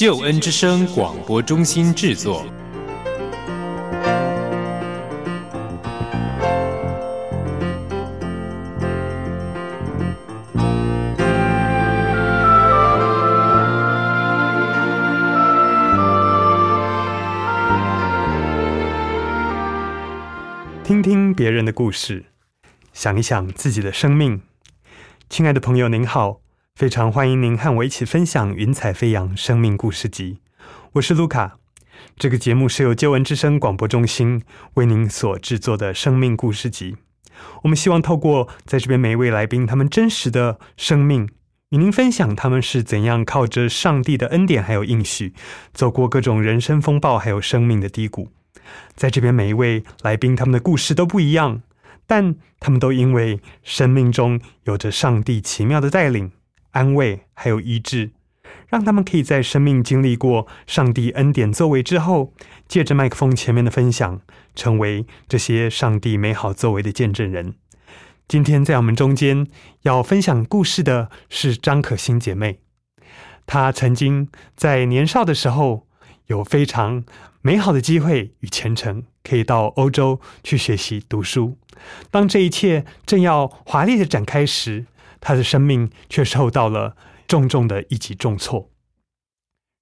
救恩之声广播中心制作。听听别人的故事，想一想自己的生命。亲爱的朋友，您好，非常欢迎您和我一起分享《云彩飞扬生命故事集》。我是卢卡。这个节目是由救恩之声广播中心为您所制作的生命故事集。我们希望透过在这边每一位来宾他们真实的生命，与您分享他们是怎样靠着上帝的恩典还有应许，走过各种人生风暴还有生命的低谷。在这边每一位来宾，他们的故事都不一样，但他们都因为生命中有着上帝奇妙的带领、安慰还有医治，让他们可以在生命经历过上帝恩典作为之后，借着麦克风前面的分享，成为这些上帝美好作为的见证人。今天在我们中间要分享故事的是张可欣姐妹，她曾经在年少的时候有非常美好的机会与前程，可以到欧洲去学习读书。当这一切正要华丽的展开时，他的生命却受到了重重的一击重挫。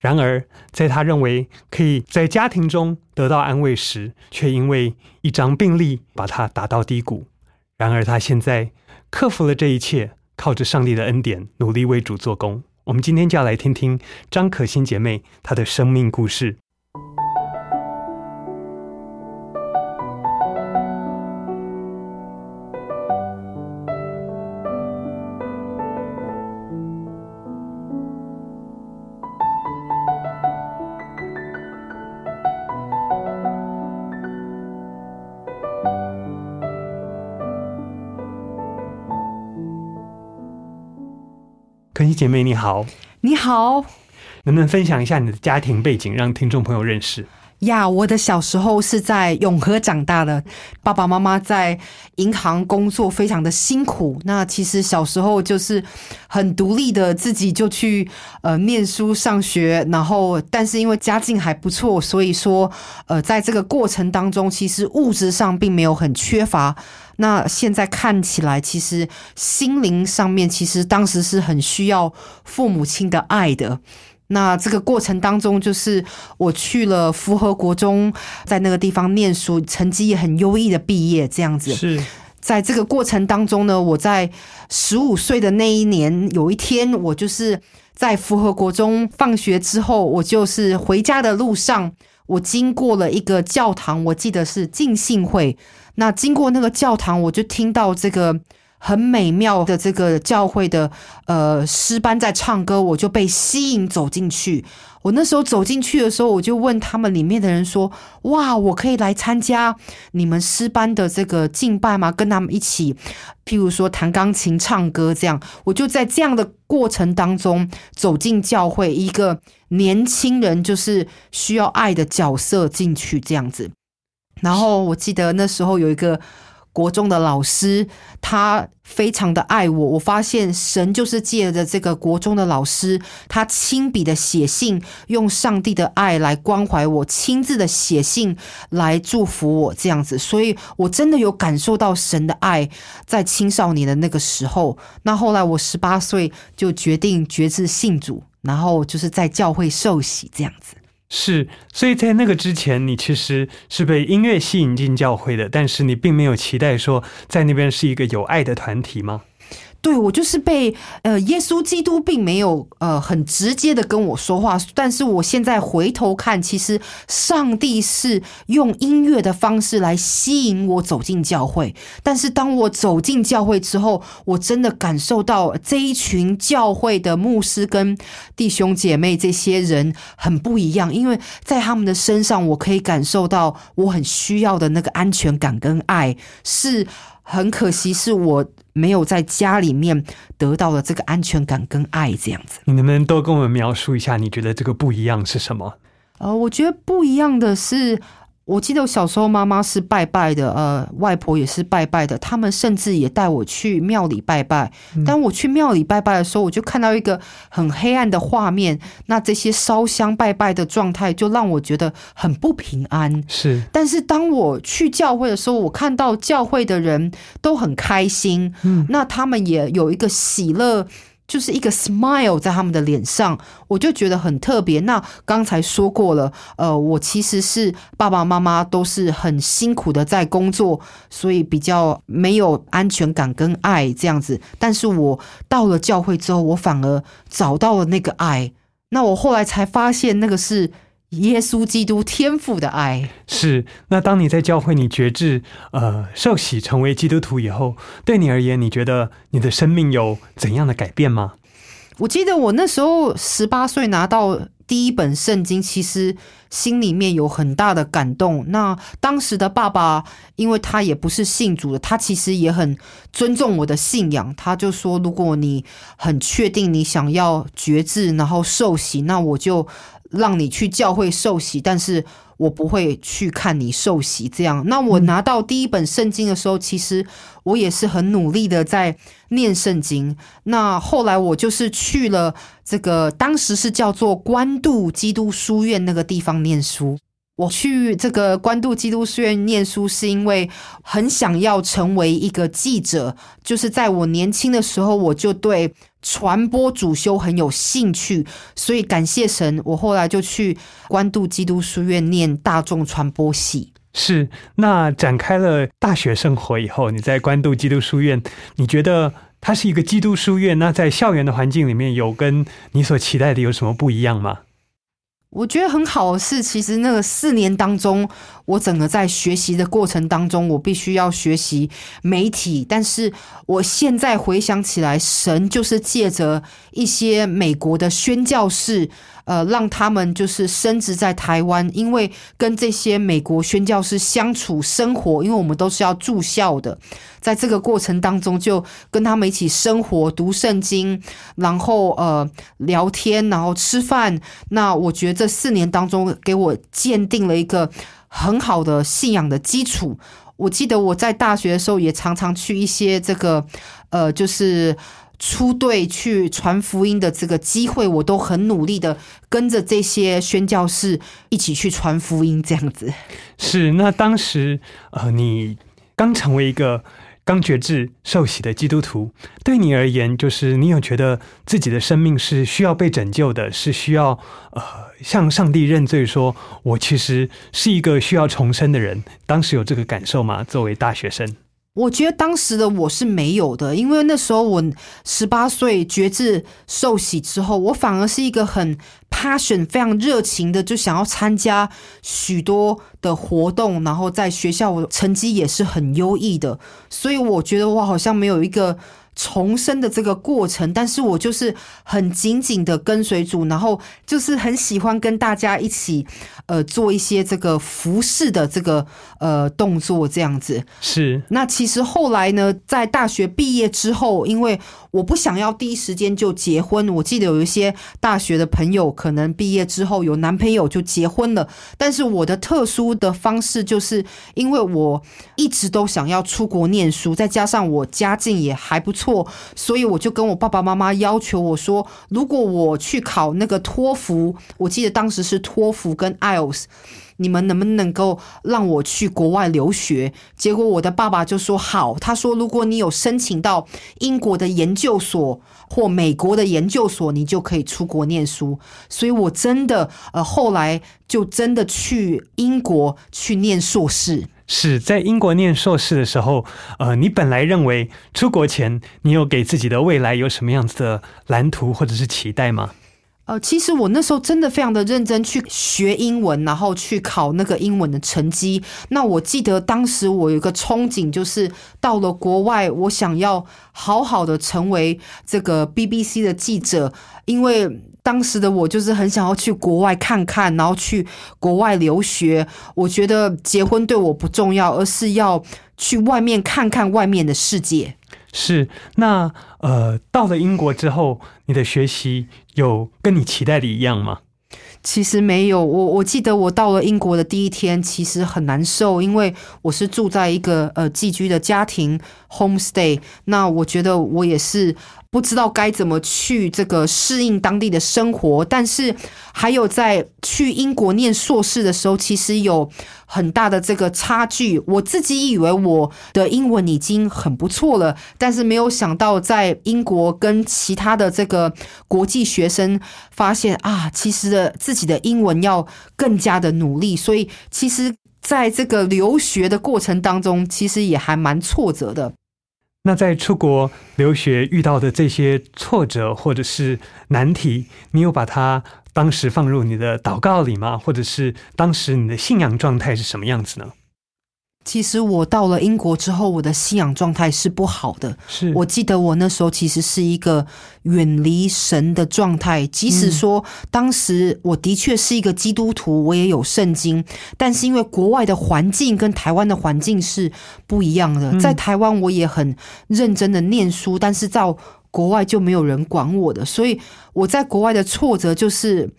然而，在他认为可以在家庭中得到安慰时，却因为一张病历把他打到低谷。然而，他现在克服了这一切，靠着上帝的恩典，努力为主做工。我们今天就要来听听张可欣姐妹她的生命故事。姐妹你好，你好能不能分享一下你的家庭背景，让听众朋友认识？呀！我的小时候是在永和长大的，爸爸妈妈在银行工作，非常的辛苦。那其实小时候就是很独立的，自己就去呃念书上学，然后但是因为家境还不错，所以说呃在这个过程当中，其实物质上并没有很缺乏。那现在看起来，其实心灵上面其实当时是很需要父母亲的爱的。那这个过程当中，就是我去了符合国中，在那个地方念书，成绩也很优异的毕业，这样子。是在这个过程当中呢，我在十五岁的那一年，有一天，我就是在符合国中放学之后，我就是回家的路上，我经过了一个教堂，我记得是浸信会。那经过那个教堂，我就听到这个很美妙的这个教会的呃诗班在唱歌，我就被吸引走进去。我那时候走进去的时候，我就问他们里面的人说：“哇，我可以来参加你们诗班的这个敬拜吗？跟他们一起，譬如说弹钢琴、唱歌这样。”我就在这样的过程当中走进教会，一个年轻人就是需要爱的角色进去这样子。然后我记得那时候有一个国中的老师，他非常的爱我。我发现神就是借着这个国中的老师，他亲笔的写信，用上帝的爱来关怀我，亲自的写信来祝福我这样子。所以我真的有感受到神的爱，在青少年的那个时候。那后来我十八岁就决定决志信主，然后就是在教会受洗这样子。是，所以在那个之前，你其实是被音乐吸引进教会的，但是你并没有期待说在那边是一个有爱的团体吗？对我就是被呃，耶稣基督并没有呃很直接的跟我说话，但是我现在回头看，其实上帝是用音乐的方式来吸引我走进教会。但是当我走进教会之后，我真的感受到这一群教会的牧师跟弟兄姐妹这些人很不一样，因为在他们的身上，我可以感受到我很需要的那个安全感跟爱。是很可惜，是我没有在家里面得到了这个安全感跟爱，这样子。你能不能多跟我们描述一下，你觉得这个不一样是什么？呃，我觉得不一样的是。我记得我小时候妈妈是拜拜的，呃，外婆也是拜拜的，他们甚至也带我去庙里拜拜。当我去庙里拜拜的时候，我就看到一个很黑暗的画面，那这些烧香拜拜的状态就让我觉得很不平安。是，但是当我去教会的时候，我看到教会的人都很开心，嗯，那他们也有一个喜乐。就是一个 smile 在他们的脸上，我就觉得很特别。那刚才说过了，呃，我其实是爸爸妈妈都是很辛苦的在工作，所以比较没有安全感跟爱这样子。但是我到了教会之后，我反而找到了那个爱。那我后来才发现，那个是。耶稣基督天赋的爱是。那当你在教会，你觉知呃受洗成为基督徒以后，对你而言，你觉得你的生命有怎样的改变吗？我记得我那时候十八岁拿到第一本圣经，其实心里面有很大的感动。那当时的爸爸，因为他也不是信主的，他其实也很尊重我的信仰。他就说：“如果你很确定你想要觉知，然后受洗，那我就。”让你去教会受洗，但是我不会去看你受洗。这样，那我拿到第一本圣经的时候，其实我也是很努力的在念圣经。那后来我就是去了这个，当时是叫做关渡基督书院那个地方念书。我去这个关渡基督书院念书，是因为很想要成为一个记者。就是在我年轻的时候，我就对传播主修很有兴趣，所以感谢神，我后来就去关渡基督书院念大众传播系。是，那展开了大学生活以后，你在关渡基督书院，你觉得它是一个基督书院？那在校园的环境里面有跟你所期待的有什么不一样吗？我觉得很好的是，其实那个四年当中，我整个在学习的过程当中，我必须要学习媒体。但是我现在回想起来，神就是借着一些美国的宣教士。呃，让他们就是升职在台湾，因为跟这些美国宣教师相处生活，因为我们都是要住校的，在这个过程当中，就跟他们一起生活、读圣经，然后呃聊天，然后吃饭。那我觉得这四年当中，给我鉴定了一个很好的信仰的基础。我记得我在大学的时候，也常常去一些这个呃，就是。出队去传福音的这个机会，我都很努力的跟着这些宣教士一起去传福音，这样子。是，那当时呃，你刚成为一个刚觉志受洗的基督徒，对你而言，就是你有觉得自己的生命是需要被拯救的，是需要呃向上帝认罪，说我其实是一个需要重生的人。当时有这个感受吗？作为大学生？我觉得当时的我是没有的，因为那时候我十八岁觉志受洗之后，我反而是一个很 passion、非常热情的，就想要参加许多的活动，然后在学校我成绩也是很优异的，所以我觉得我好像没有一个。重生的这个过程，但是我就是很紧紧的跟随主，然后就是很喜欢跟大家一起，呃，做一些这个服饰的这个呃动作，这样子。是。那其实后来呢，在大学毕业之后，因为我不想要第一时间就结婚，我记得有一些大学的朋友可能毕业之后有男朋友就结婚了，但是我的特殊的方式就是因为我一直都想要出国念书，再加上我家境也还不错。错，所以我就跟我爸爸妈妈要求我说，如果我去考那个托福，我记得当时是托福跟 IELTS，你们能不能够让我去国外留学？结果我的爸爸就说好，他说如果你有申请到英国的研究所或美国的研究所，你就可以出国念书。所以我真的呃后来就真的去英国去念硕士。是在英国念硕士的时候，呃，你本来认为出国前你有给自己的未来有什么样子的蓝图或者是期待吗？呃，其实我那时候真的非常的认真去学英文，然后去考那个英文的成绩。那我记得当时我有一个憧憬，就是到了国外，我想要好好的成为这个 BBC 的记者，因为当时的我就是很想要去国外看看，然后去国外留学。我觉得结婚对我不重要，而是要去外面看看外面的世界。是，那呃，到了英国之后，你的学习有跟你期待的一样吗？其实没有，我我记得我到了英国的第一天，其实很难受，因为我是住在一个呃寄居的家庭 homestay，那我觉得我也是。不知道该怎么去这个适应当地的生活，但是还有在去英国念硕士的时候，其实有很大的这个差距。我自己以为我的英文已经很不错了，但是没有想到在英国跟其他的这个国际学生发现啊，其实的自己的英文要更加的努力。所以其实在这个留学的过程当中，其实也还蛮挫折的。那在出国留学遇到的这些挫折或者是难题，你有把它当时放入你的祷告里吗？或者是当时你的信仰状态是什么样子呢？其实我到了英国之后，我的信仰状态是不好的。是我记得我那时候其实是一个远离神的状态。即使说当时我的确是一个基督徒，我也有圣经，但是因为国外的环境跟台湾的环境是不一样的。在台湾我也很认真的念书，但是到国外就没有人管我的，所以我在国外的挫折就是，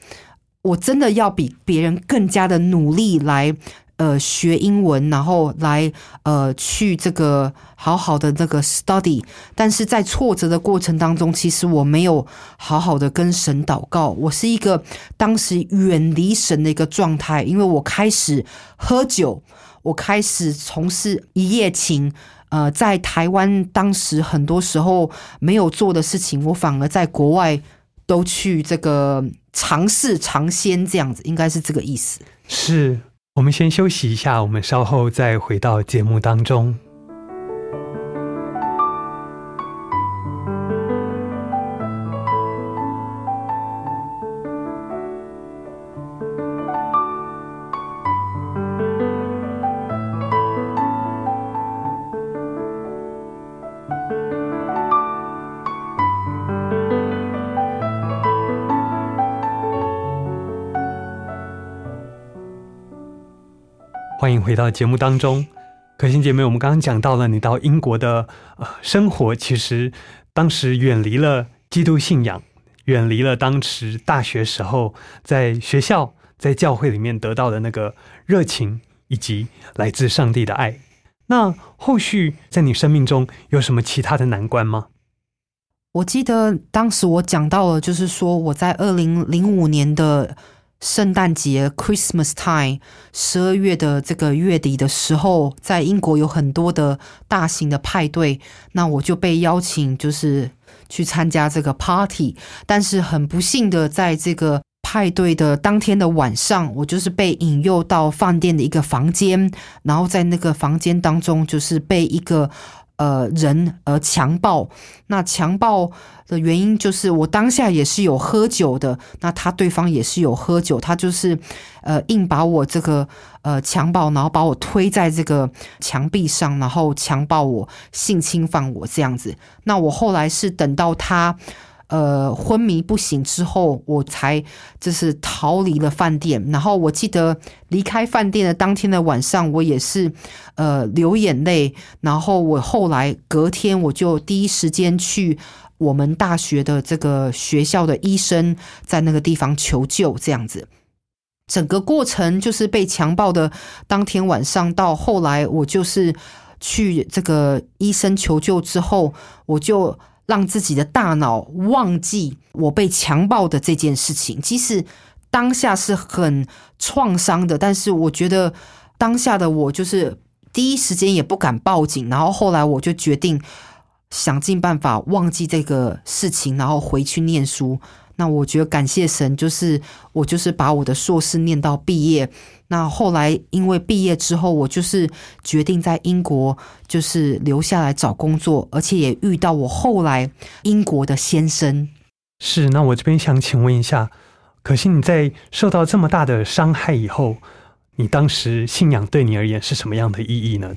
我真的要比别人更加的努力来。呃，学英文，然后来呃去这个好好的那个 study，但是在挫折的过程当中，其实我没有好好的跟神祷告，我是一个当时远离神的一个状态，因为我开始喝酒，我开始从事一夜情，呃，在台湾当时很多时候没有做的事情，我反而在国外都去这个尝试尝鲜，这样子应该是这个意思，是。我们先休息一下，我们稍后再回到节目当中。回到节目当中，可心姐妹，我们刚刚讲到了你到英国的呃生活，其实当时远离了基督信仰，远离了当时大学时候在学校在教会里面得到的那个热情以及来自上帝的爱。那后续在你生命中有什么其他的难关吗？我记得当时我讲到了，就是说我在二零零五年的。圣诞节 （Christmas time） 十二月的这个月底的时候，在英国有很多的大型的派对，那我就被邀请，就是去参加这个 party。但是很不幸的，在这个派对的当天的晚上，我就是被引诱到饭店的一个房间，然后在那个房间当中，就是被一个。呃，人而强暴，那强暴的原因就是我当下也是有喝酒的，那他对方也是有喝酒，他就是呃硬把我这个呃强暴，然后把我推在这个墙壁上，然后强暴我，性侵犯我这样子。那我后来是等到他。呃，昏迷不醒之后，我才就是逃离了饭店。然后我记得离开饭店的当天的晚上，我也是呃流眼泪。然后我后来隔天，我就第一时间去我们大学的这个学校的医生在那个地方求救。这样子，整个过程就是被强暴的当天晚上到后来，我就是去这个医生求救之后，我就。让自己的大脑忘记我被强暴的这件事情，即使当下是很创伤的，但是我觉得当下的我就是第一时间也不敢报警，然后后来我就决定想尽办法忘记这个事情，然后回去念书。那我觉得感谢神，就是我就是把我的硕士念到毕业。那后来因为毕业之后，我就是决定在英国就是留下来找工作，而且也遇到我后来英国的先生。是，那我这边想请问一下，可惜你在受到这么大的伤害以后，你当时信仰对你而言是什么样的意义呢？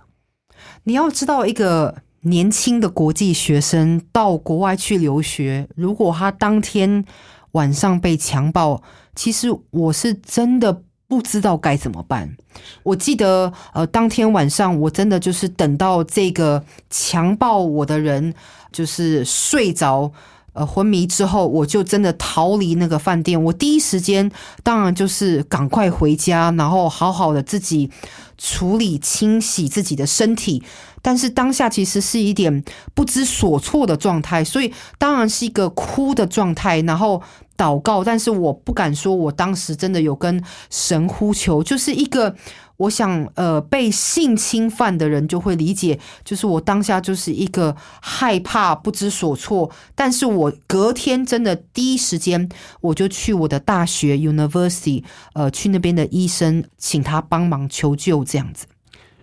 你要知道，一个年轻的国际学生到国外去留学，如果他当天晚上被强暴，其实我是真的不知道该怎么办。我记得，呃，当天晚上我真的就是等到这个强暴我的人就是睡着。呃，昏迷之后，我就真的逃离那个饭店。我第一时间当然就是赶快回家，然后好好的自己处理清洗自己的身体。但是当下其实是一点不知所措的状态，所以当然是一个哭的状态，然后祷告。但是我不敢说我当时真的有跟神呼求，就是一个。我想，呃，被性侵犯的人就会理解，就是我当下就是一个害怕、不知所措。但是我隔天真的第一时间，我就去我的大学 University，呃，去那边的医生，请他帮忙求救，这样子。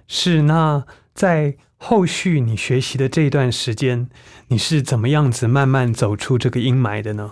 是那在后续你学习的这一段时间，你是怎么样子慢慢走出这个阴霾的呢？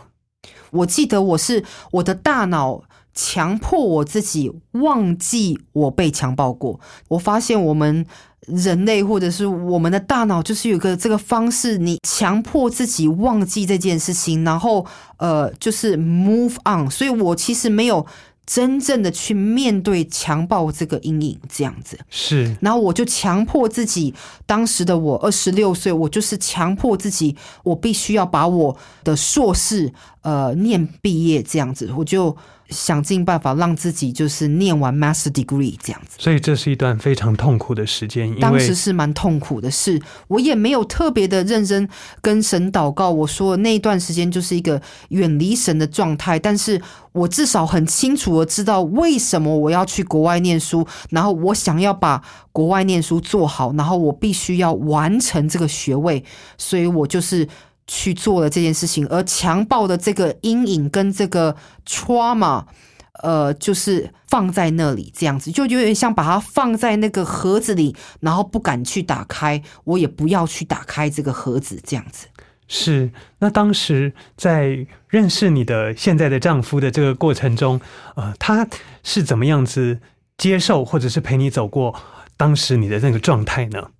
我记得我是我的大脑。强迫我自己忘记我被强暴过。我发现我们人类或者是我们的大脑，就是有个这个方式，你强迫自己忘记这件事情，然后呃，就是 move on。所以我其实没有真正的去面对强暴这个阴影，这样子是。然后我就强迫自己，当时的我二十六岁，我就是强迫自己，我必须要把我的硕士呃念毕业，这样子，我就。想尽办法让自己就是念完 master degree 这样子，所以这是一段非常痛苦的时间。当时是蛮痛苦的，是我也没有特别的认真跟神祷告。我说那一段时间就是一个远离神的状态，但是我至少很清楚的知道为什么我要去国外念书，然后我想要把国外念书做好，然后我必须要完成这个学位，所以我就是。去做了这件事情，而强暴的这个阴影跟这个 trauma，呃，就是放在那里，这样子就有点像把它放在那个盒子里，然后不敢去打开，我也不要去打开这个盒子，这样子。是，那当时在认识你的现在的丈夫的这个过程中，呃，他是怎么样子接受或者是陪你走过当时你的那个状态呢？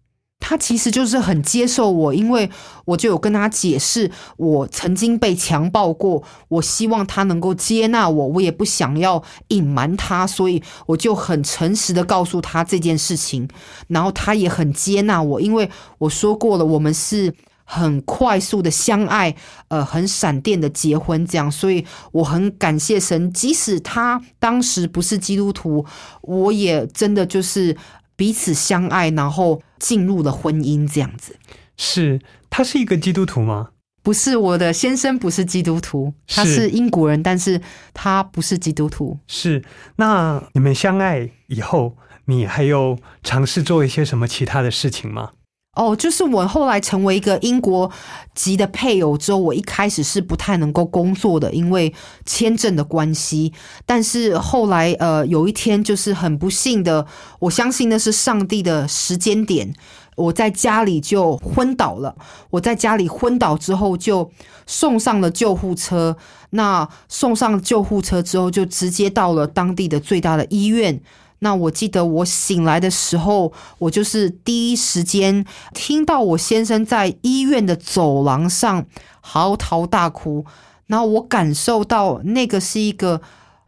他其实就是很接受我，因为我就有跟他解释我曾经被强暴过，我希望他能够接纳我，我也不想要隐瞒他，所以我就很诚实的告诉他这件事情，然后他也很接纳我，因为我说过了，我们是很快速的相爱，呃，很闪电的结婚这样，所以我很感谢神，即使他当时不是基督徒，我也真的就是彼此相爱，然后。进入了婚姻这样子，是他是一个基督徒吗？不是，我的先生不是基督徒，他是英国人，但是他不是基督徒。是，那你们相爱以后，你还有尝试做一些什么其他的事情吗？哦，就是我后来成为一个英国籍的配偶之后，我一开始是不太能够工作的，因为签证的关系。但是后来，呃，有一天就是很不幸的，我相信那是上帝的时间点，我在家里就昏倒了。我在家里昏倒之后，就送上了救护车。那送上救护车之后，就直接到了当地的最大的医院。那我记得我醒来的时候，我就是第一时间听到我先生在医院的走廊上嚎啕大哭，然后我感受到那个是一个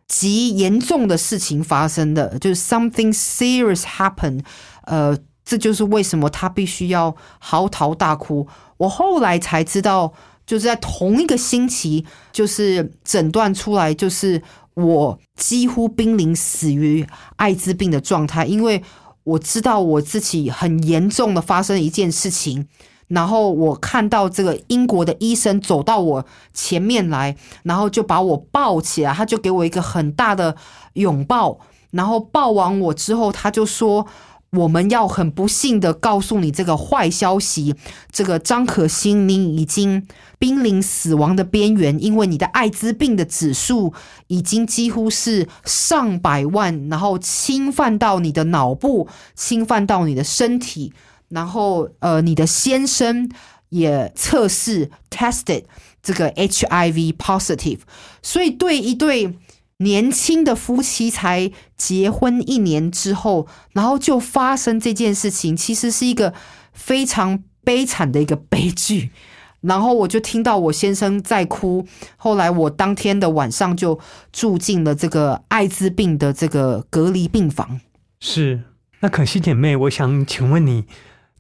极严重的事情发生的，就是 something serious happened。呃，这就是为什么他必须要嚎啕大哭。我后来才知道，就是在同一个星期，就是诊断出来就是。我几乎濒临死于艾滋病的状态，因为我知道我自己很严重的发生一件事情，然后我看到这个英国的医生走到我前面来，然后就把我抱起来，他就给我一个很大的拥抱，然后抱完我之后，他就说：“我们要很不幸的告诉你这个坏消息，这个张可欣，你已经濒临死亡的边缘，因为你的艾滋病的指数已经几乎是上百万，然后侵犯到你的脑部，侵犯到你的身体，然后呃，你的先生也测试 tested 这个 HIV positive，所以对一对。年轻的夫妻才结婚一年之后，然后就发生这件事情，其实是一个非常悲惨的一个悲剧。然后我就听到我先生在哭，后来我当天的晚上就住进了这个艾滋病的这个隔离病房。是，那可惜姐妹，我想请问你，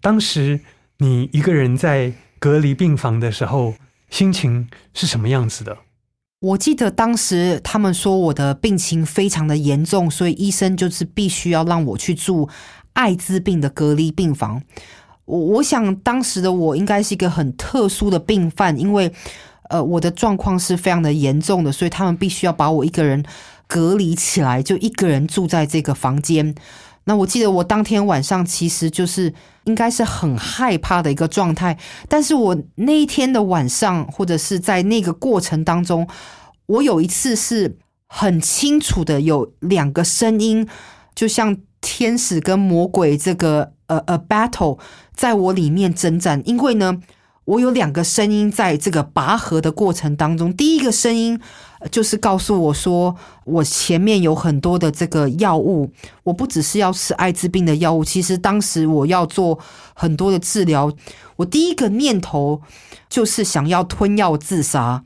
当时你一个人在隔离病房的时候，心情是什么样子的？我记得当时他们说我的病情非常的严重，所以医生就是必须要让我去住艾滋病的隔离病房。我我想当时的我应该是一个很特殊的病犯，因为呃我的状况是非常的严重的，所以他们必须要把我一个人隔离起来，就一个人住在这个房间。那我记得我当天晚上其实就是应该是很害怕的一个状态，但是我那一天的晚上或者是在那个过程当中，我有一次是很清楚的有两个声音，就像天使跟魔鬼这个呃呃 battle 在我里面征战，因为呢。我有两个声音在这个拔河的过程当中，第一个声音就是告诉我说，我前面有很多的这个药物，我不只是要吃艾滋病的药物，其实当时我要做很多的治疗。我第一个念头就是想要吞药自杀，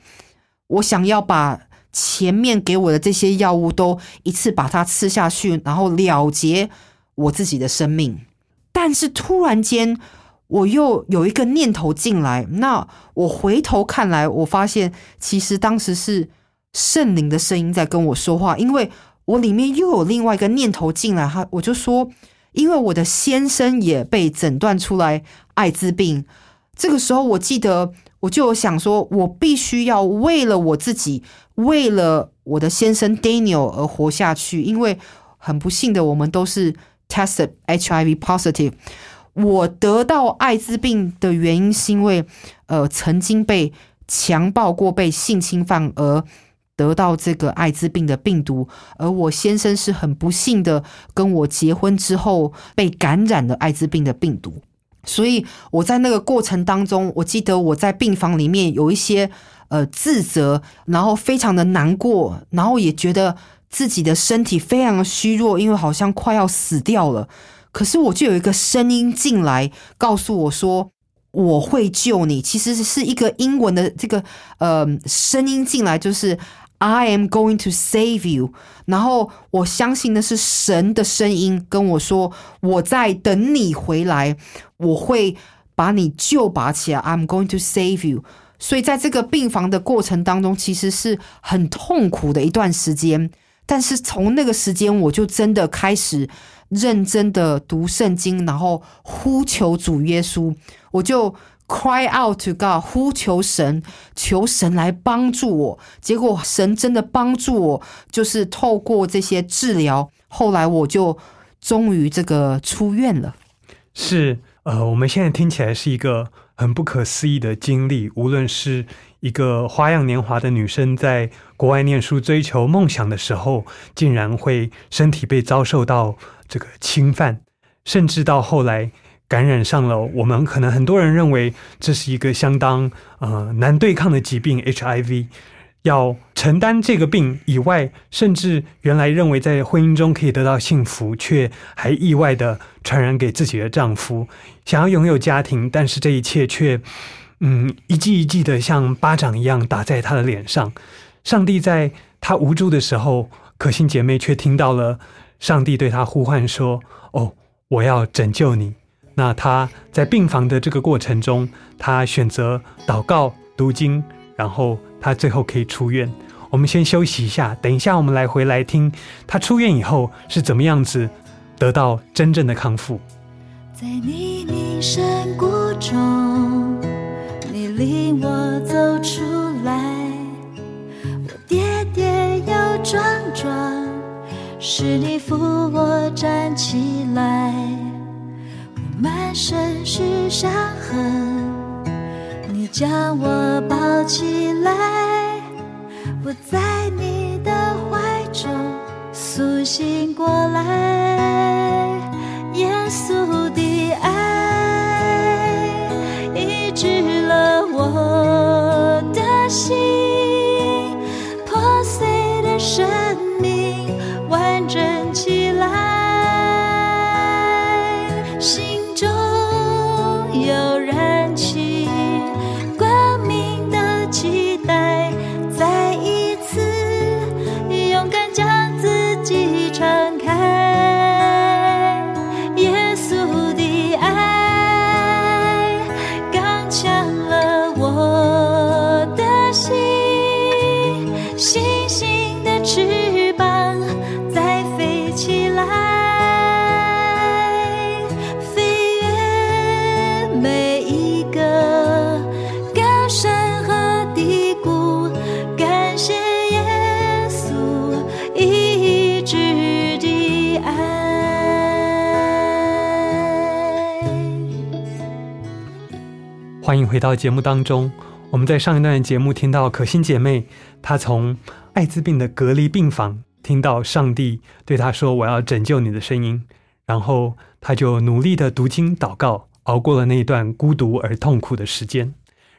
我想要把前面给我的这些药物都一次把它吃下去，然后了结我自己的生命。但是突然间。我又有一个念头进来，那我回头看来，我发现其实当时是圣灵的声音在跟我说话，因为我里面又有另外一个念头进来，哈，我就说，因为我的先生也被诊断出来艾滋病，这个时候我记得我就想说，我必须要为了我自己，为了我的先生 Daniel 而活下去，因为很不幸的，我们都是 tested HIV positive。我得到艾滋病的原因是因为，呃，曾经被强暴过、被性侵犯而得到这个艾滋病的病毒，而我先生是很不幸的，跟我结婚之后被感染了艾滋病的病毒，所以我在那个过程当中，我记得我在病房里面有一些呃自责，然后非常的难过，然后也觉得自己的身体非常的虚弱，因为好像快要死掉了。可是我就有一个声音进来，告诉我说我会救你。其实是一个英文的这个呃声音进来，就是 I am going to save you。然后我相信的是神的声音跟我说，我在等你回来，我会把你救拔起来。I'm going to save you。所以在这个病房的过程当中，其实是很痛苦的一段时间。但是从那个时间，我就真的开始。认真的读圣经，然后呼求主耶稣，我就 cry out to God，呼求神，求神来帮助我。结果神真的帮助我，就是透过这些治疗，后来我就终于这个出院了。是，呃，我们现在听起来是一个很不可思议的经历。无论是一个花样年华的女生在国外念书、追求梦想的时候，竟然会身体被遭受到。这个侵犯，甚至到后来感染上了，我们可能很多人认为这是一个相当呃难对抗的疾病 HIV，要承担这个病以外，甚至原来认为在婚姻中可以得到幸福，却还意外的传染给自己的丈夫，想要拥有家庭，但是这一切却嗯一记一记的像巴掌一样打在他的脸上。上帝在他无助的时候，可心姐妹却听到了。上帝对他呼唤说：“哦，我要拯救你。”那他在病房的这个过程中，他选择祷告、读经，然后他最后可以出院。我们先休息一下，等一下我们来回来听他出院以后是怎么样子得到真正的康复。在你名山谷中，你领我走出来，我跌跌又撞撞。是你扶我站起来，我满身是伤痕，你将我抱起来，我在你的怀中苏醒过来，到节目当中。我们在上一段节目听到可心姐妹，她从艾滋病的隔离病房听到上帝对她说：“我要拯救你的声音。”然后她就努力的读经祷告，熬过了那一段孤独而痛苦的时间。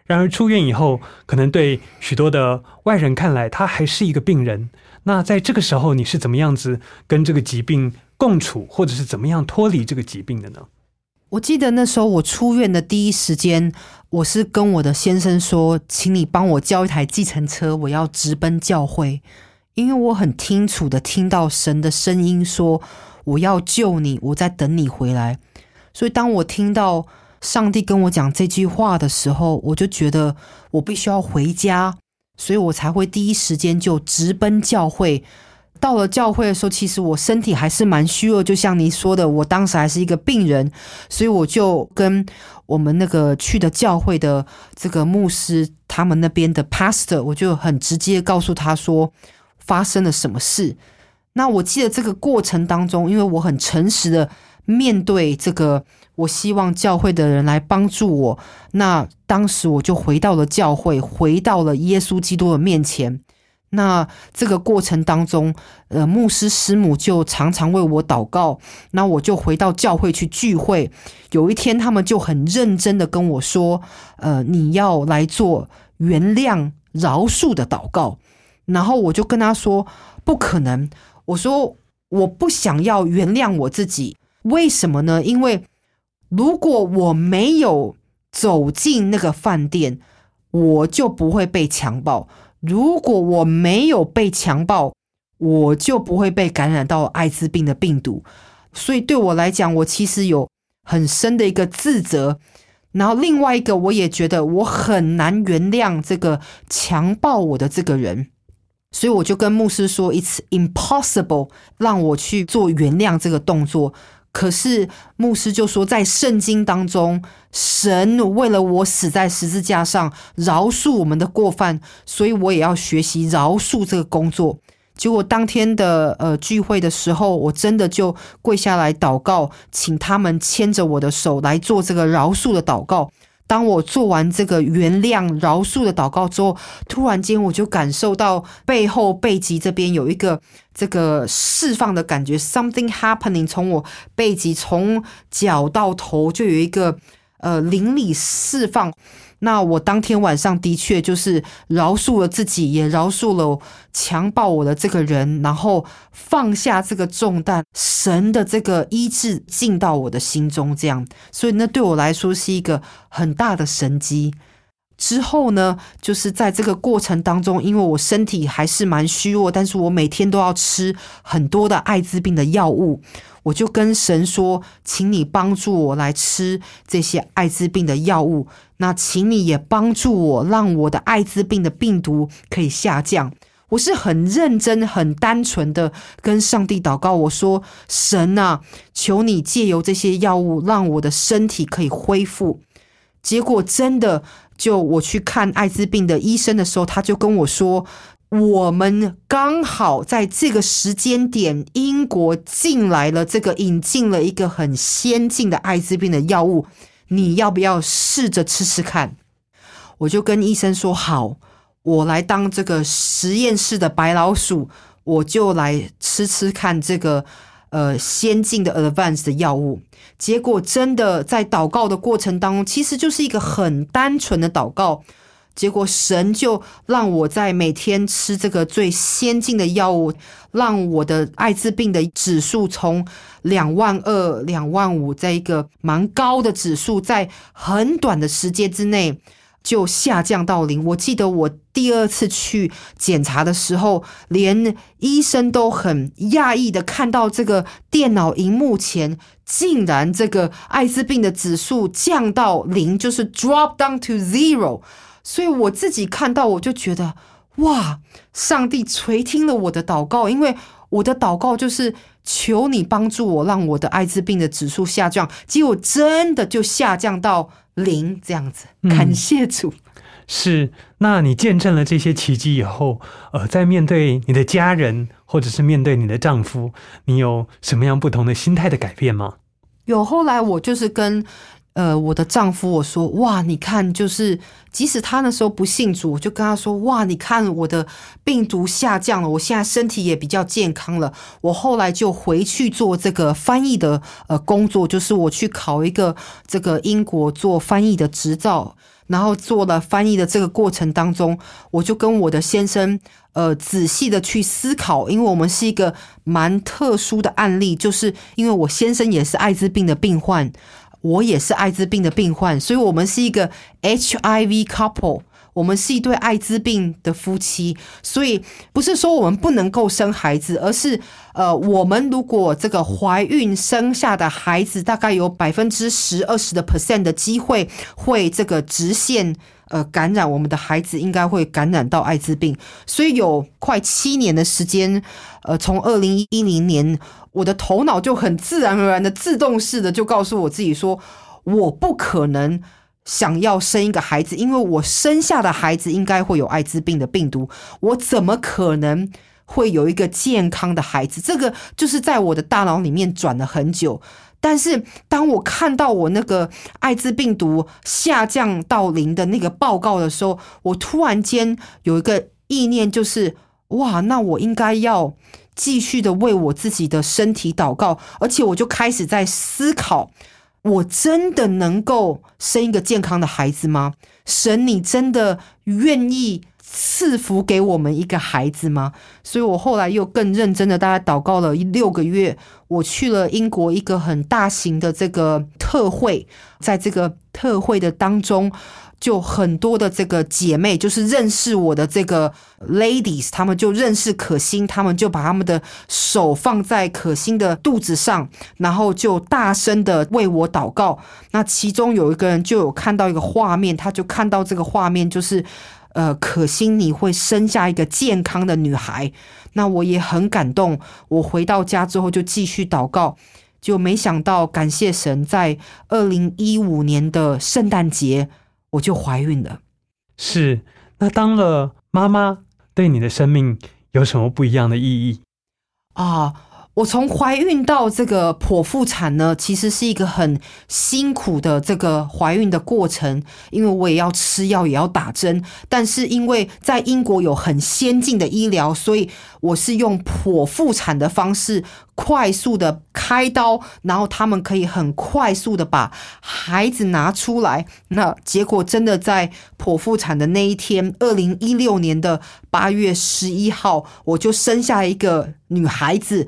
然而出院以后，可能对许多的外人看来，她还是一个病人。那在这个时候，你是怎么样子跟这个疾病共处，或者是怎么样脱离这个疾病的呢？我记得那时候我出院的第一时间，我是跟我的先生说，请你帮我叫一台计程车，我要直奔教会，因为我很清楚的听到神的声音说，我要救你，我在等你回来。所以当我听到上帝跟我讲这句话的时候，我就觉得我必须要回家，所以我才会第一时间就直奔教会。到了教会的时候，其实我身体还是蛮虚弱，就像你说的，我当时还是一个病人，所以我就跟我们那个去的教会的这个牧师，他们那边的 pastor，我就很直接告诉他说发生了什么事。那我记得这个过程当中，因为我很诚实的面对这个，我希望教会的人来帮助我。那当时我就回到了教会，回到了耶稣基督的面前。那这个过程当中，呃，牧师师母就常常为我祷告。那我就回到教会去聚会。有一天，他们就很认真的跟我说：“呃，你要来做原谅、饶恕的祷告。”然后我就跟他说：“不可能！”我说：“我不想要原谅我自己，为什么呢？因为如果我没有走进那个饭店，我就不会被强暴。”如果我没有被强暴，我就不会被感染到艾滋病的病毒。所以对我来讲，我其实有很深的一个自责。然后另外一个，我也觉得我很难原谅这个强暴我的这个人。所以我就跟牧师说，It's impossible，让我去做原谅这个动作。可是牧师就说，在圣经当中，神为了我死在十字架上，饶恕我们的过犯，所以我也要学习饶恕这个工作。结果当天的呃聚会的时候，我真的就跪下来祷告，请他们牵着我的手来做这个饶恕的祷告。当我做完这个原谅、饶恕的祷告之后，突然间我就感受到背后背脊这边有一个这个释放的感觉，something happening。从我背脊从脚到头就有一个呃灵里释放。那我当天晚上的确就是饶恕了自己，也饶恕了强暴我的这个人，然后放下这个重担，神的这个医治进到我的心中，这样，所以那对我来说是一个很大的神机。之后呢，就是在这个过程当中，因为我身体还是蛮虚弱，但是我每天都要吃很多的艾滋病的药物，我就跟神说，请你帮助我来吃这些艾滋病的药物，那请你也帮助我，让我的艾滋病的病毒可以下降。我是很认真、很单纯的跟上帝祷告，我说：“神啊，求你借由这些药物，让我的身体可以恢复。”结果真的。就我去看艾滋病的医生的时候，他就跟我说：“我们刚好在这个时间点，英国进来了这个引进了一个很先进的艾滋病的药物，你要不要试着吃吃看？我就跟医生说好，我来当这个实验室的白老鼠，我就来吃吃看这个呃先进的 advance 的药物。结果真的在祷告的过程当中，其实就是一个很单纯的祷告。结果神就让我在每天吃这个最先进的药物，让我的艾滋病的指数从两万二、两万五，在一个蛮高的指数，在很短的时间之内就下降到零。我记得我第二次去检查的时候，连医生都很讶异的看到这个电脑荧幕前，竟然这个艾滋病的指数降到零，就是 drop down to zero。所以我自己看到，我就觉得哇，上帝垂听了我的祷告，因为我的祷告就是求你帮助我，让我的艾滋病的指数下降，结果真的就下降到零这样子。感谢主。是，那你见证了这些奇迹以后，呃，在面对你的家人，或者是面对你的丈夫，你有什么样不同的心态的改变吗？有，后来我就是跟。呃，我的丈夫，我说哇，你看，就是即使他那时候不信主，我就跟他说哇，你看我的病毒下降了，我现在身体也比较健康了。我后来就回去做这个翻译的呃工作，就是我去考一个这个英国做翻译的执照，然后做了翻译的这个过程当中，我就跟我的先生呃仔细的去思考，因为我们是一个蛮特殊的案例，就是因为我先生也是艾滋病的病患。我也是艾滋病的病患，所以我们是一个 HIV couple，我们是一对艾滋病的夫妻，所以不是说我们不能够生孩子，而是呃，我们如果这个怀孕生下的孩子，大概有百分之十二十的 percent 的机会会这个直线呃感染我们的孩子，应该会感染到艾滋病，所以有快七年的时间，呃，从二零一零年。我的头脑就很自然而然的、自动式的就告诉我自己说，我不可能想要生一个孩子，因为我生下的孩子应该会有艾滋病的病毒，我怎么可能会有一个健康的孩子？这个就是在我的大脑里面转了很久。但是当我看到我那个艾滋病毒下降到零的那个报告的时候，我突然间有一个意念，就是哇，那我应该要。继续的为我自己的身体祷告，而且我就开始在思考：我真的能够生一个健康的孩子吗？神，你真的愿意赐福给我们一个孩子吗？所以我后来又更认真的，大概祷告了六个月。我去了英国一个很大型的这个特会，在这个特会的当中。就很多的这个姐妹，就是认识我的这个 ladies，她们就认识可心，她们就把他们的手放在可心的肚子上，然后就大声的为我祷告。那其中有一个人就有看到一个画面，他就看到这个画面，就是呃，可心你会生下一个健康的女孩。那我也很感动。我回到家之后就继续祷告，就没想到感谢神，在二零一五年的圣诞节。我就怀孕了，是那当了妈妈，对你的生命有什么不一样的意义啊？我从怀孕到这个剖腹产呢，其实是一个很辛苦的这个怀孕的过程，因为我也要吃药，也要打针。但是因为在英国有很先进的医疗，所以我是用剖腹产的方式，快速的开刀，然后他们可以很快速的把孩子拿出来。那结果真的在剖腹产的那一天，二零一六年的八月十一号，我就生下一个女孩子。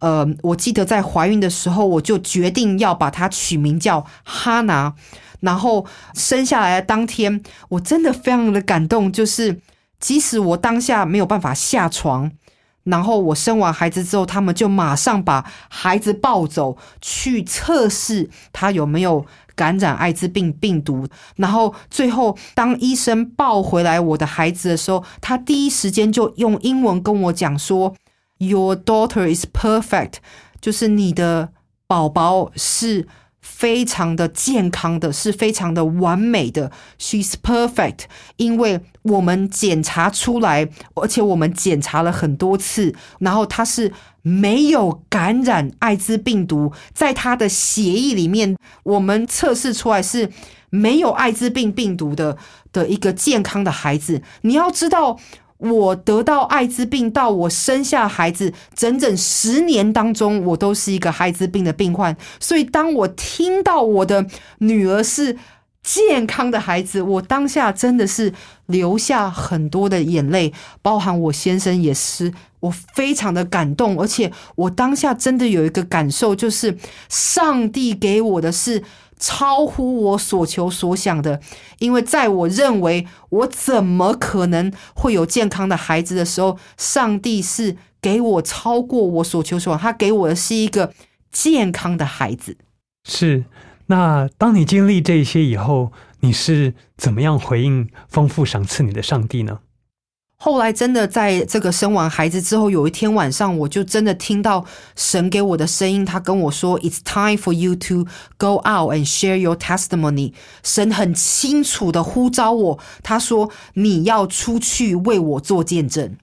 呃，我记得在怀孕的时候，我就决定要把她取名叫哈娜。然后生下来的当天，我真的非常的感动，就是即使我当下没有办法下床，然后我生完孩子之后，他们就马上把孩子抱走去测试他有没有感染艾滋病病毒。然后最后当医生抱回来我的孩子的时候，他第一时间就用英文跟我讲说。Your daughter is perfect，就是你的宝宝是非常的健康的，是非常的完美的，she's perfect。因为我们检查出来，而且我们检查了很多次，然后她是没有感染艾滋病毒，在她的血液里面，我们测试出来是没有艾滋病病毒的的一个健康的孩子。你要知道。我得到艾滋病到我生下孩子整整十年当中，我都是一个艾滋病的病患。所以，当我听到我的女儿是健康的孩子，我当下真的是流下很多的眼泪，包含我先生也是，我非常的感动，而且我当下真的有一个感受，就是上帝给我的是。超乎我所求所想的，因为在我认为我怎么可能会有健康的孩子的时候，上帝是给我超过我所求所想，他给我的是一个健康的孩子。是，那当你经历这些以后，你是怎么样回应丰富赏赐你的上帝呢？后来真的在这个生完孩子之后，有一天晚上，我就真的听到神给我的声音，他跟我说：“It's time for you to go out and share your testimony。”神很清楚的呼召我，他说：“你要出去为我做见证。”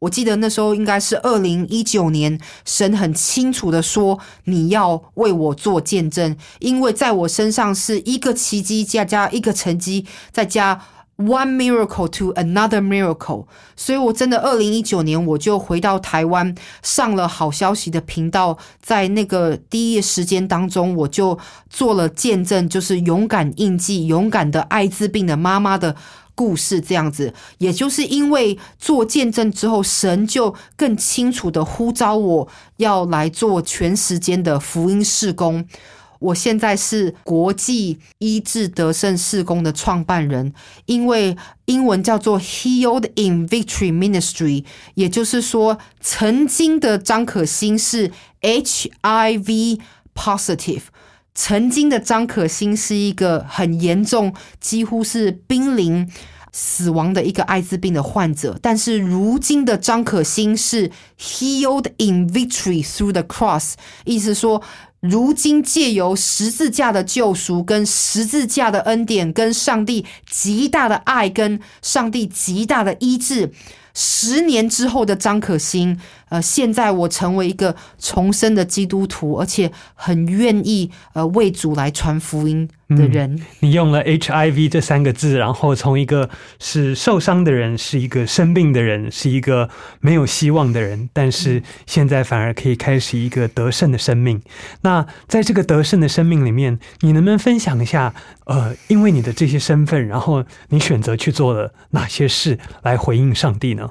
我记得那时候应该是二零一九年，神很清楚的说：“你要为我做见证，因为在我身上是一个奇迹加加一个成绩，再加。” One miracle to another miracle，所以我真的二零一九年我就回到台湾，上了好消息的频道，在那个第一时间当中，我就做了见证，就是勇敢印记，勇敢的艾滋病的妈妈的故事，这样子。也就是因为做见证之后，神就更清楚的呼召我要来做全时间的福音事工。我现在是国际医治得胜事工的创办人，因为英文叫做 Healed in Victory Ministry，也就是说，曾经的张可欣是 HIV positive，曾经的张可欣是一个很严重，几乎是濒临死亡的一个艾滋病的患者，但是如今的张可欣是 Healed in Victory through the cross，意思说。如今借由十字架的救赎，跟十字架的恩典，跟上帝极大的爱，跟上帝极大的医治。十年之后的张可心，呃，现在我成为一个重生的基督徒，而且很愿意呃为主来传福音的人。你用了 HIV 这三个字，然后从一个是受伤的人，是一个生病的人，是一个没有希望的人，但是现在反而可以开始一个得胜的生命。那在这个得胜的生命里面，你能不能分享一下？呃，因为你的这些身份，然后你选择去做了哪些事来回应上帝呢？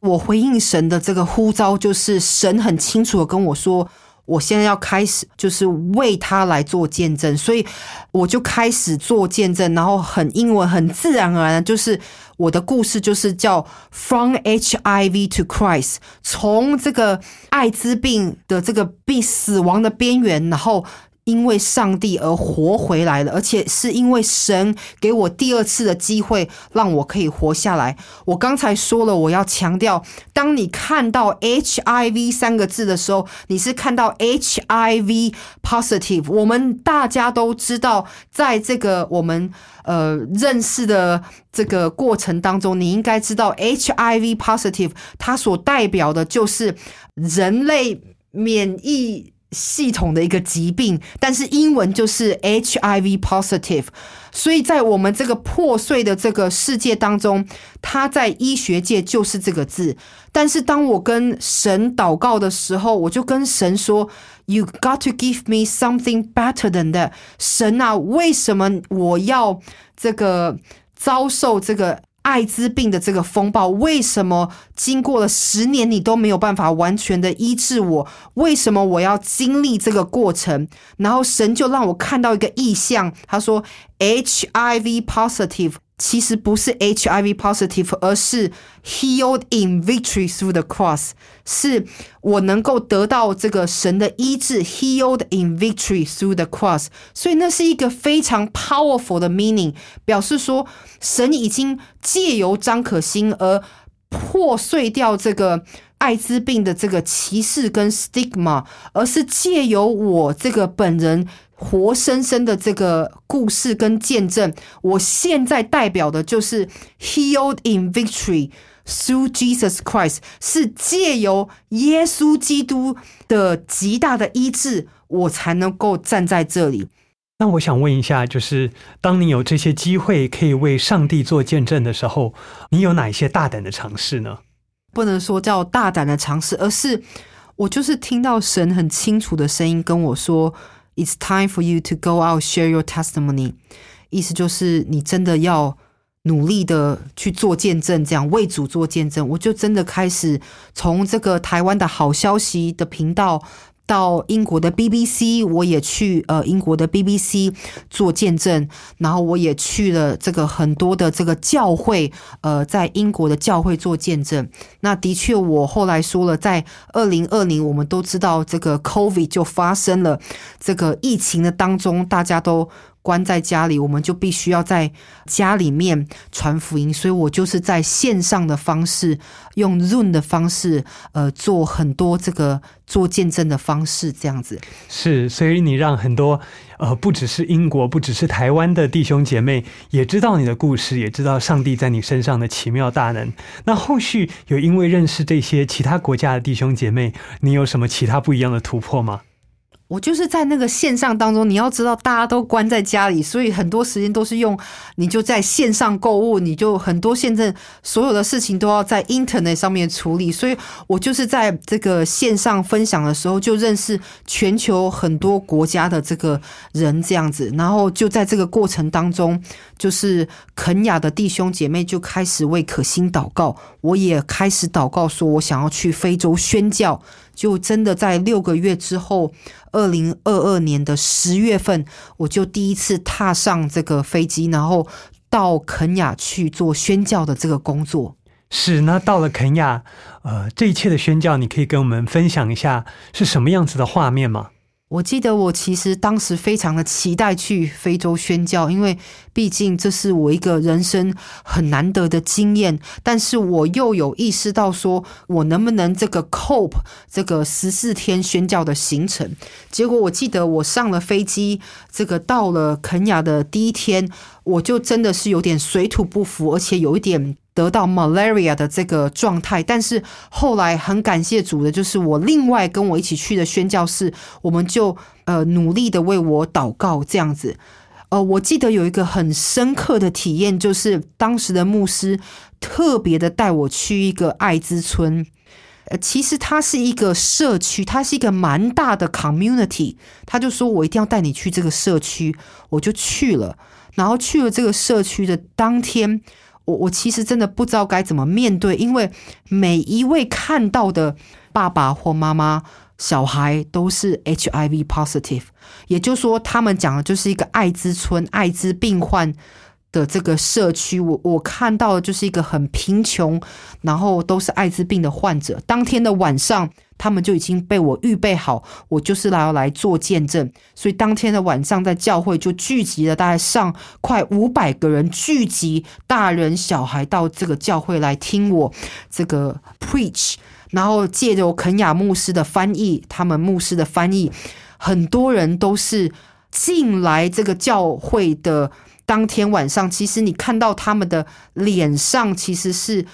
我回应神的这个呼召，就是神很清楚的跟我说，我现在要开始，就是为他来做见证，所以我就开始做见证，然后很英文，很自然而然，就是我的故事就是叫 From HIV to Christ，从这个艾滋病的这个病死亡的边缘，然后。因为上帝而活回来了，而且是因为神给我第二次的机会，让我可以活下来。我刚才说了，我要强调，当你看到 HIV 三个字的时候，你是看到 HIV positive。我们大家都知道，在这个我们呃认识的这个过程当中，你应该知道 HIV positive 它所代表的就是人类免疫。系统的一个疾病，但是英文就是 HIV positive，所以在我们这个破碎的这个世界当中，它在医学界就是这个字。但是当我跟神祷告的时候，我就跟神说：“You got to give me something better than that。”神啊，为什么我要这个遭受这个？艾滋病的这个风暴，为什么经过了十年你都没有办法完全的医治我？为什么我要经历这个过程？然后神就让我看到一个意象，他说：“HIV positive。”其实不是 HIV positive，而是 healed in victory through the cross，是我能够得到这个神的医治，healed in victory through the cross。所以那是一个非常 powerful 的 meaning，表示说神已经借由张可欣而破碎掉这个艾滋病的这个歧视跟 stigma，而是借由我这个本人活生生的这个故事跟见证，我现在代表的就是 healed in victory。Through Jesus Christ 是借由耶稣基督的极大的医治，我才能够站在这里。那我想问一下，就是当你有这些机会可以为上帝做见证的时候，你有哪一些大胆的尝试呢？不能说叫大胆的尝试，而是我就是听到神很清楚的声音跟我说：“It's time for you to go out share your testimony。”意思就是你真的要努力的去做见证，这样为主做见证。我就真的开始从这个台湾的好消息的频道。到英国的 BBC，我也去呃英国的 BBC 做见证，然后我也去了这个很多的这个教会，呃，在英国的教会做见证。那的确，我后来说了，在二零二零，我们都知道这个 COVID 就发生了，这个疫情的当中，大家都。关在家里，我们就必须要在家里面传福音，所以我就是在线上的方式，用 Zoom 的方式，呃，做很多这个做见证的方式，这样子。是，所以你让很多呃，不只是英国，不只是台湾的弟兄姐妹，也知道你的故事，也知道上帝在你身上的奇妙大能。那后续有因为认识这些其他国家的弟兄姐妹，你有什么其他不一样的突破吗？我就是在那个线上当中，你要知道，大家都关在家里，所以很多时间都是用，你就在线上购物，你就很多现在所有的事情都要在 Internet 上面处理，所以我就是在这个线上分享的时候，就认识全球很多国家的这个人这样子，然后就在这个过程当中，就是肯雅的弟兄姐妹就开始为可心祷告，我也开始祷告，说我想要去非洲宣教。就真的在六个月之后，二零二二年的十月份，我就第一次踏上这个飞机，然后到肯雅去做宣教的这个工作。是，那到了肯雅，呃，这一切的宣教，你可以跟我们分享一下是什么样子的画面吗？我记得我其实当时非常的期待去非洲宣教，因为毕竟这是我一个人生很难得的经验。但是我又有意识到，说我能不能这个 cope 这个十四天宣教的行程？结果我记得我上了飞机，这个到了肯雅的第一天，我就真的是有点水土不服，而且有一点。得到 malaria 的这个状态，但是后来很感谢主的，就是我另外跟我一起去的宣教士，我们就呃努力的为我祷告这样子。呃，我记得有一个很深刻的体验，就是当时的牧师特别的带我去一个艾滋村。呃，其实它是一个社区，它是一个蛮大的 community。他就说我一定要带你去这个社区，我就去了。然后去了这个社区的当天。我我其实真的不知道该怎么面对，因为每一位看到的爸爸或妈妈、小孩都是 HIV positive，也就是说，他们讲的就是一个艾滋村、艾滋病患的这个社区。我我看到的就是一个很贫穷，然后都是艾滋病的患者。当天的晚上。他们就已经被我预备好，我就是来要来做见证。所以当天的晚上，在教会就聚集了大概上快五百个人，聚集大人小孩到这个教会来听我这个 preach。然后借着肯雅牧师的翻译，他们牧师的翻译，很多人都是进来这个教会的当天晚上，其实你看到他们的脸上其实是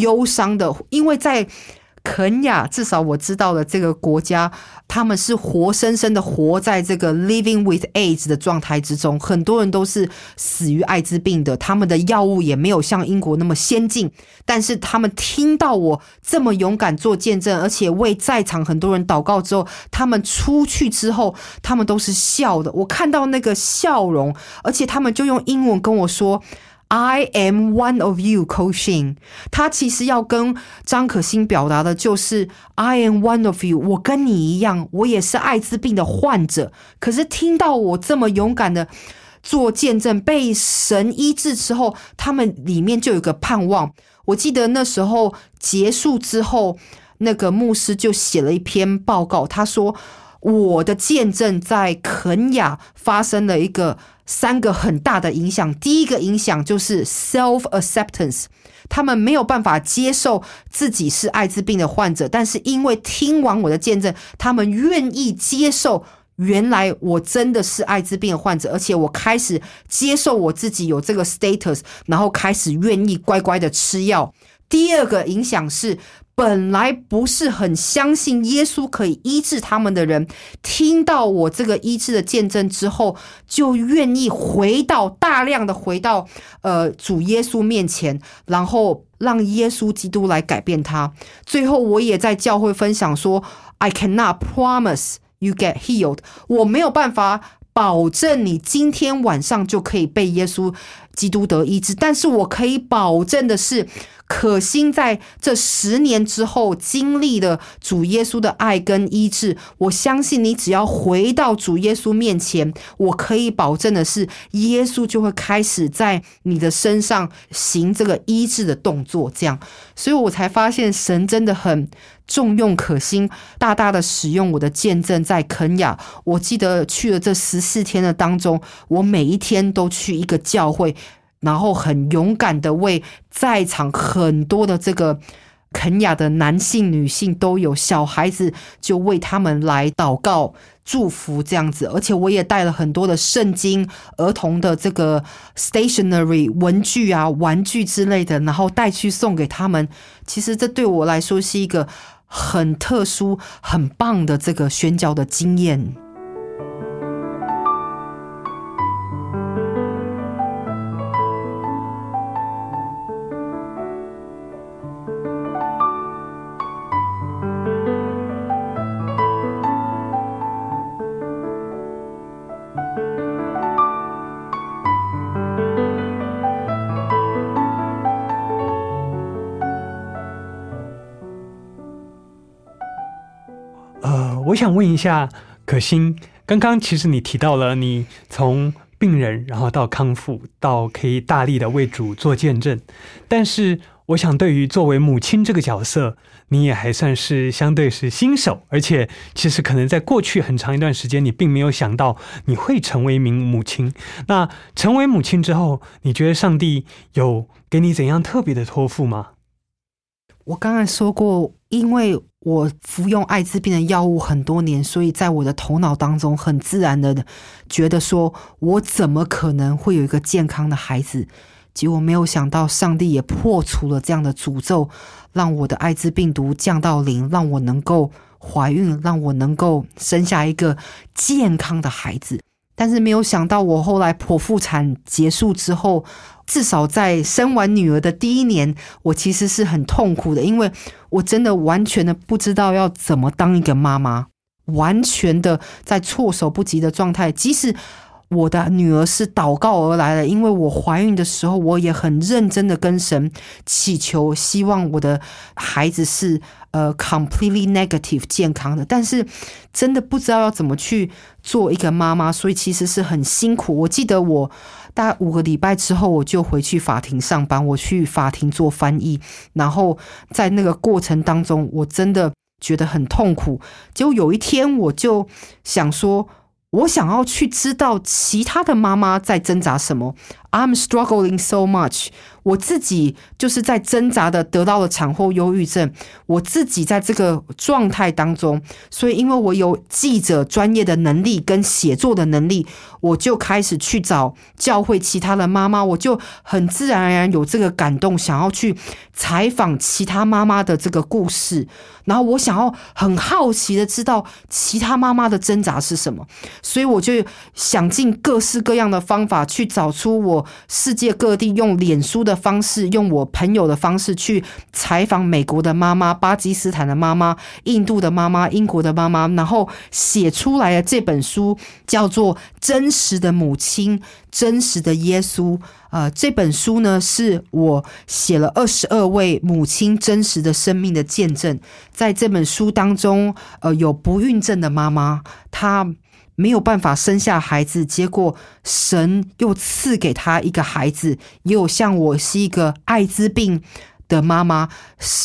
忧伤的，因为在。肯雅，至少我知道的这个国家，他们是活生生的活在这个 living with AIDS 的状态之中，很多人都是死于艾滋病的，他们的药物也没有像英国那么先进。但是他们听到我这么勇敢做见证，而且为在场很多人祷告之后，他们出去之后，他们都是笑的。我看到那个笑容，而且他们就用英文跟我说。I am one of you, Coaching。他其实要跟张可欣表达的就是 I am one of you。我跟你一样，我也是艾滋病的患者。可是听到我这么勇敢的做见证，被神医治之后，他们里面就有个盼望。我记得那时候结束之后，那个牧师就写了一篇报告，他说。我的见证在肯雅发生了一个三个很大的影响。第一个影响就是 self acceptance，他们没有办法接受自己是艾滋病的患者，但是因为听完我的见证，他们愿意接受。原来我真的是艾滋病的患者，而且我开始接受我自己有这个 status，然后开始愿意乖乖的吃药。第二个影响是，本来不是很相信耶稣可以医治他们的人，听到我这个医治的见证之后，就愿意回到大量的回到呃主耶稣面前，然后让耶稣基督来改变他。最后，我也在教会分享说，I cannot promise。You get healed，我没有办法保证你今天晚上就可以被耶稣基督得医治，但是我可以保证的是。可心在这十年之后经历了主耶稣的爱跟医治，我相信你只要回到主耶稣面前，我可以保证的是，耶稣就会开始在你的身上行这个医治的动作。这样，所以我才发现神真的很重用可心，大大的使用我的见证在肯雅。我记得去了这十四天的当中，我每一天都去一个教会。然后很勇敢的为在场很多的这个肯雅的男性、女性都有小孩子，就为他们来祷告、祝福这样子。而且我也带了很多的圣经、儿童的这个 stationery 文具啊、玩具之类的，然后带去送给他们。其实这对我来说是一个很特殊、很棒的这个宣教的经验。想问一下可心，刚刚其实你提到了你从病人，然后到康复，到可以大力的为主做见证，但是我想对于作为母亲这个角色，你也还算是相对是新手，而且其实可能在过去很长一段时间，你并没有想到你会成为一名母亲。那成为母亲之后，你觉得上帝有给你怎样特别的托付吗？我刚才说过，因为我服用艾滋病的药物很多年，所以在我的头脑当中很自然的觉得说，我怎么可能会有一个健康的孩子？结果没有想到，上帝也破除了这样的诅咒，让我的艾滋病毒降到零，让我能够怀孕，让我能够生下一个健康的孩子。但是没有想到，我后来剖腹产结束之后。至少在生完女儿的第一年，我其实是很痛苦的，因为我真的完全的不知道要怎么当一个妈妈，完全的在措手不及的状态。即使我的女儿是祷告而来的，因为我怀孕的时候，我也很认真的跟神祈求，希望我的孩子是呃 completely negative 健康的，但是真的不知道要怎么去做一个妈妈，所以其实是很辛苦。我记得我。大概五个礼拜之后，我就回去法庭上班。我去法庭做翻译，然后在那个过程当中，我真的觉得很痛苦。结果有一天，我就想说。我想要去知道其他的妈妈在挣扎什么。I'm struggling so much。我自己就是在挣扎的，得到了产后忧郁症。我自己在这个状态当中，所以因为我有记者专业的能力跟写作的能力，我就开始去找教会其他的妈妈。我就很自然而然有这个感动，想要去采访其他妈妈的这个故事。然后我想要很好奇的知道其他妈妈的挣扎是什么。所以我就想尽各式各样的方法去找出我世界各地用脸书的方式，用我朋友的方式去采访美国的妈妈、巴基斯坦的妈妈、印度的妈妈、英国的妈妈，然后写出来的这本书叫做《真实的母亲》，真实的耶稣。呃，这本书呢是我写了二十二位母亲真实的生命的见证。在这本书当中，呃，有不孕症的妈妈，她。没有办法生下孩子，结果神又赐给他一个孩子。也有像我是一个艾滋病的妈妈，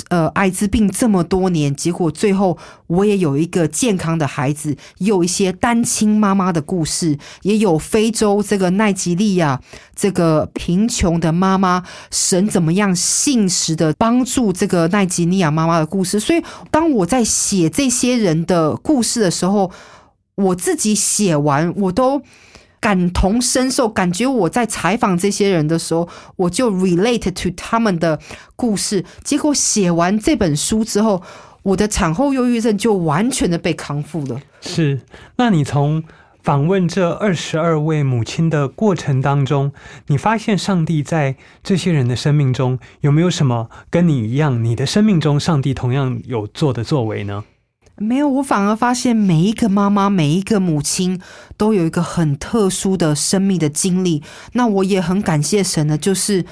呃，艾滋病这么多年，结果最后我也有一个健康的孩子，有一些单亲妈妈的故事，也有非洲这个奈及利亚这个贫穷的妈妈，神怎么样信实的帮助这个奈及利亚妈妈的故事。所以，当我在写这些人的故事的时候，我自己写完，我都。感同身受，感觉我在采访这些人的时候，我就 relate to 他们的故事。结果写完这本书之后，我的产后忧郁症就完全的被康复了。是，那你从访问这二十二位母亲的过程当中，你发现上帝在这些人的生命中有没有什么跟你一样，你的生命中上帝同样有做的作为呢？没有，我反而发现每一个妈妈、每一个母亲都有一个很特殊的生命的经历。那我也很感谢神呢，就是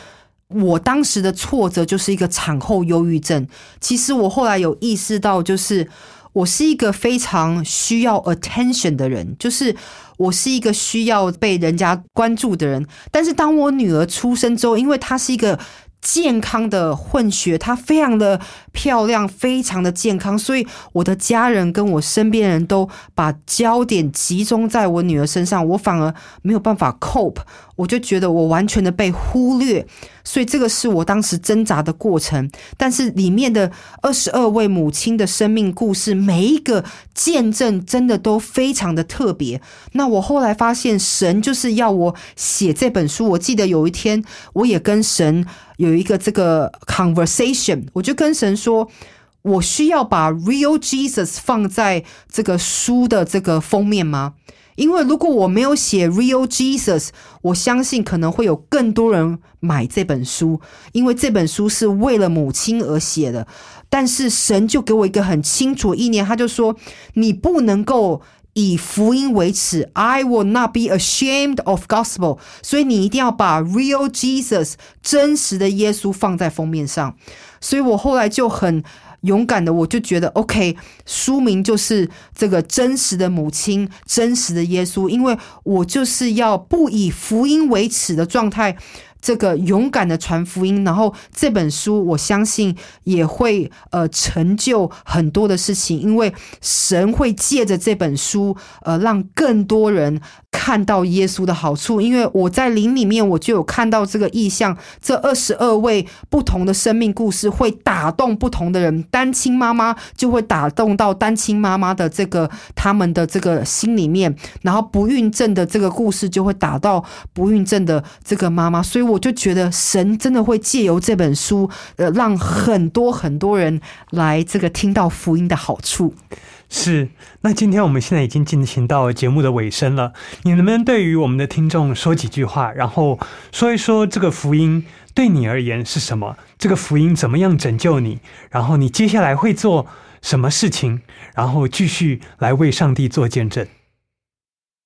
我当时的挫折就是一个产后忧郁症。其实我后来有意识到，就是我是一个非常需要 attention 的人，就是我是一个需要被人家关注的人。但是当我女儿出生之后，因为她是一个。健康的混血，她非常的漂亮，非常的健康，所以我的家人跟我身边人都把焦点集中在我女儿身上，我反而没有办法 cope，我就觉得我完全的被忽略，所以这个是我当时挣扎的过程。但是里面的二十二位母亲的生命故事，每一个见证真的都非常的特别。那我后来发现，神就是要我写这本书。我记得有一天，我也跟神。有一个这个 conversation，我就跟神说，我需要把 real Jesus 放在这个书的这个封面吗？因为如果我没有写 real Jesus，我相信可能会有更多人买这本书，因为这本书是为了母亲而写的。但是神就给我一个很清楚的意念，他就说，你不能够。以福音为耻，I will not be ashamed of gospel。所以你一定要把 real Jesus 真实的耶稣放在封面上。所以我后来就很勇敢的，我就觉得 OK，书名就是这个真实的母亲，真实的耶稣，因为我就是要不以福音为耻的状态。这个勇敢的传福音，然后这本书我相信也会呃成就很多的事情，因为神会借着这本书呃让更多人看到耶稣的好处。因为我在灵里面我就有看到这个意象，这二十二位不同的生命故事会打动不同的人，单亲妈妈就会打动到单亲妈妈的这个他们的这个心里面，然后不孕症的这个故事就会打到不孕症的这个妈妈，所以。我就觉得神真的会借由这本书，呃，让很多很多人来这个听到福音的好处。是，那今天我们现在已经进行到节目的尾声了，你能不能对于我们的听众说几句话，然后说一说这个福音对你而言是什么？这个福音怎么样拯救你？然后你接下来会做什么事情？然后继续来为上帝做见证。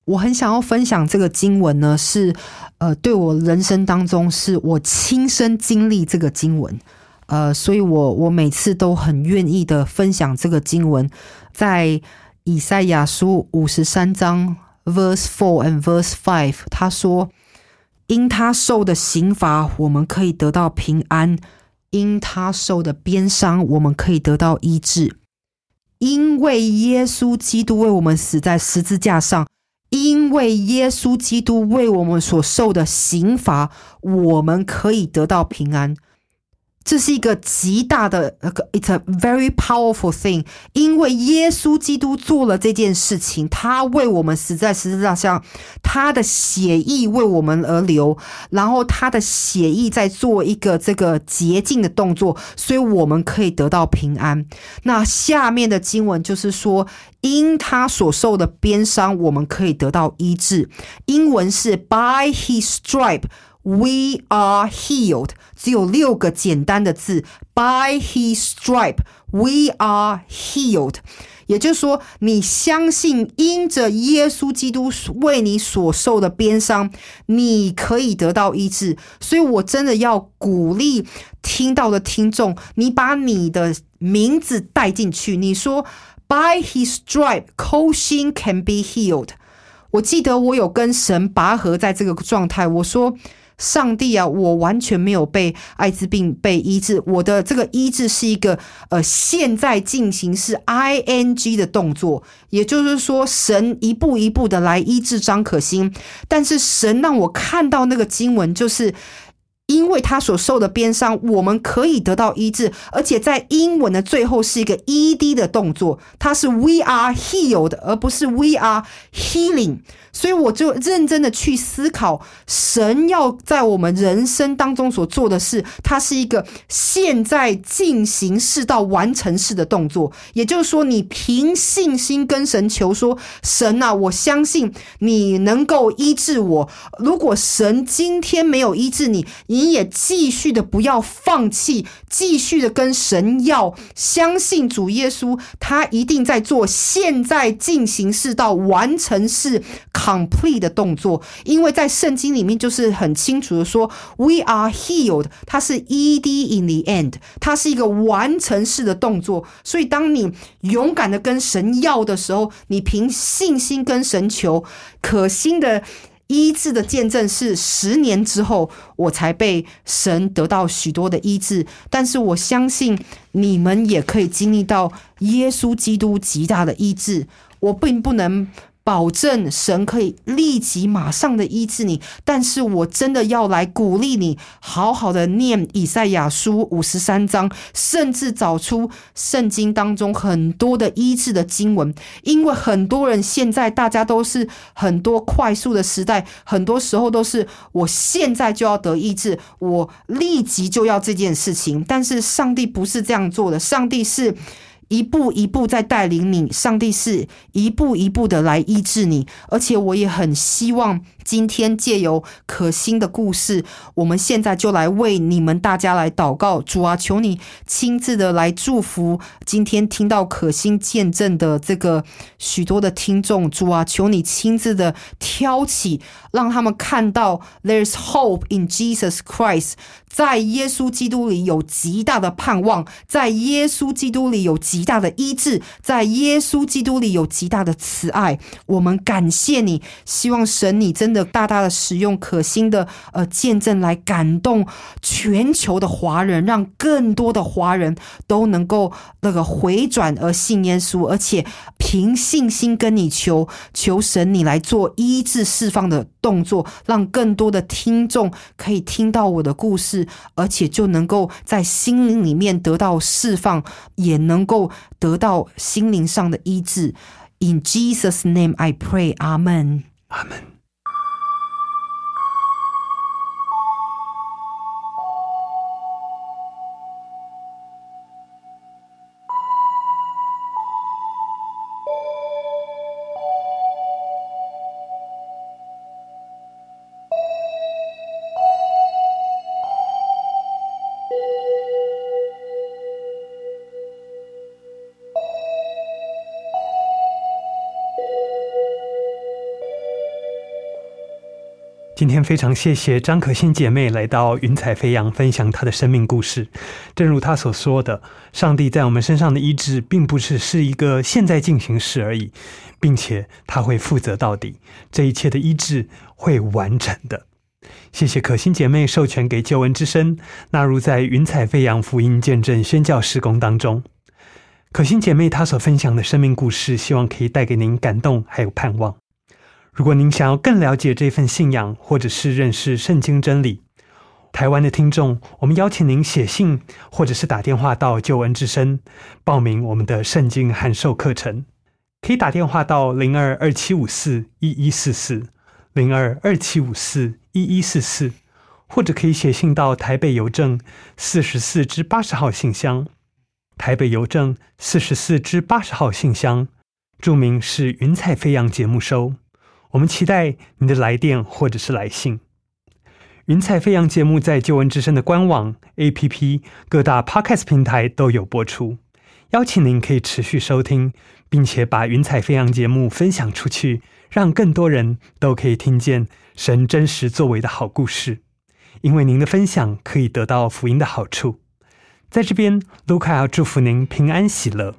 我很想要分享这个经文呢，是呃，对我人生当中是我亲身经历这个经文，呃，所以我我每次都很愿意的分享这个经文，在以赛亚书五十三章 verse four and verse five，他说：因他受的刑罚，我们可以得到平安；因他受的鞭伤，我们可以得到医治；因为耶稣基督为我们死在十字架上。因为耶稣基督为我们所受的刑罚，我们可以得到平安。这是一个极大的那个，it's a very powerful thing。因为耶稣基督做了这件事情，他为我们死在十字架上，他的血意为我们而流，然后他的血意在做一个这个洁净的动作，所以我们可以得到平安。那下面的经文就是说，因他所受的鞭伤，我们可以得到医治。英文是 By His stripe。We are healed，只有六个简单的字。By His stripe, we are healed。也就是说，你相信因着耶稣基督为你所受的鞭伤，你可以得到医治。所以我真的要鼓励听到的听众，你把你的名字带进去。你说，By His stripe, c o s h i n can be healed。我记得我有跟神拔河在这个状态，我说。上帝啊，我完全没有被艾滋病被医治，我的这个医治是一个呃现在进行式 ing 的动作，也就是说，神一步一步的来医治张可欣，但是神让我看到那个经文就是。因为他所受的鞭伤，我们可以得到医治，而且在英文的最后是一个 ed 的动作，它是 we are healed，而不是 we are healing。所以我就认真的去思考，神要在我们人生当中所做的事，它是一个现在进行式到完成式的动作。也就是说，你凭信心跟神求说：“神啊，我相信你能够医治我。如果神今天没有医治，你你也继续的不要放弃，继续的跟神要，相信主耶稣，他一定在做现在进行式到完成式。” complete 的动作，因为在圣经里面就是很清楚的说，we are healed，它是 ed in the end，它是一个完成式的动作。所以当你勇敢的跟神要的时候，你凭信心跟神求，可心的医治的见证是十年之后，我才被神得到许多的医治。但是我相信你们也可以经历到耶稣基督极大的医治。我并不能。保证神可以立即马上的医治你，但是我真的要来鼓励你，好好的念以赛亚书五十三章，甚至找出圣经当中很多的医治的经文，因为很多人现在大家都是很多快速的时代，很多时候都是我现在就要得医治，我立即就要这件事情，但是上帝不是这样做的，上帝是。一步一步在带领你，上帝是一步一步的来医治你，而且我也很希望。今天借由可心的故事，我们现在就来为你们大家来祷告。主啊，求你亲自的来祝福今天听到可心见证的这个许多的听众。主啊，求你亲自的挑起，让他们看到 There's hope in Jesus Christ，在耶稣基督里有极大的盼望，在耶稣基督里有极大的医治，在耶稣基督里有极大的慈爱。我们感谢你，希望神你真。的大大的使用可心的呃见证来感动全球的华人，让更多的华人都能够那个回转而信耶稣，而且凭信心跟你求求神，你来做医治释放的动作，让更多的听众可以听到我的故事，而且就能够在心灵里面得到释放，也能够得到心灵上的医治。In Jesus' name, I pray. Amen. Amen. 非常谢谢张可欣姐妹来到云彩飞扬分享她的生命故事。正如她所说的，上帝在我们身上的医治，并不是是一个现在进行时而已，并且他会负责到底，这一切的医治会完成的。谢谢可心姐妹授权给救恩之声纳入在云彩飞扬福音见证宣教施工当中。可心姐妹她所分享的生命故事，希望可以带给您感动还有盼望。如果您想要更了解这份信仰，或者是认识圣经真理，台湾的听众，我们邀请您写信或者是打电话到救恩之声报名我们的圣经函授课程。可以打电话到零二二七五四一一四四零二二七五四一一四四，或者可以写信到台北邮政四十四至八十号信箱，台北邮政四十四至八十号信箱，注明是云彩飞扬节目收。我们期待您的来电或者是来信。云彩飞扬节目在旧闻之声的官网、APP、各大 Podcast 平台都有播出，邀请您可以持续收听，并且把云彩飞扬节目分享出去，让更多人都可以听见神真实作为的好故事。因为您的分享可以得到福音的好处。在这边，卢卡要祝福您平安喜乐。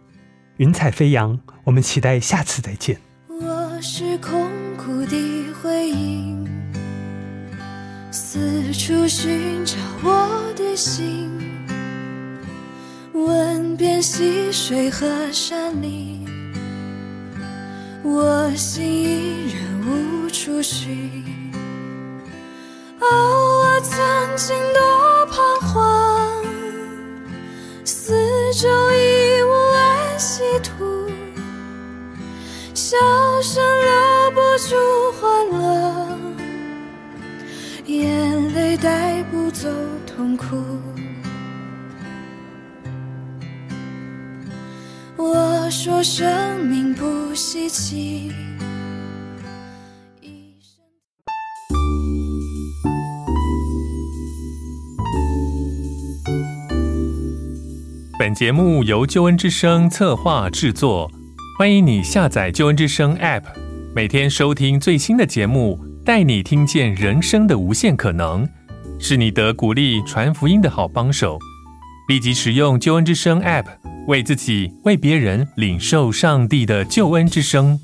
云彩飞扬，我们期待下次再见。我是空。四处寻找我的心，问遍溪水和山林，我心依然无处寻。哦，我曾经多彷徨，四周已无安息土，笑声留不住欢乐，眼泪带不走痛苦。我说生命不稀奇。一生本节目由救恩之声策划制作，欢迎你下载救恩之声 App，每天收听最新的节目，带你听见人生的无限可能，是你得鼓励传福音的好帮手。立即使用救恩之声 App，为自己、为别人领受上帝的救恩之声。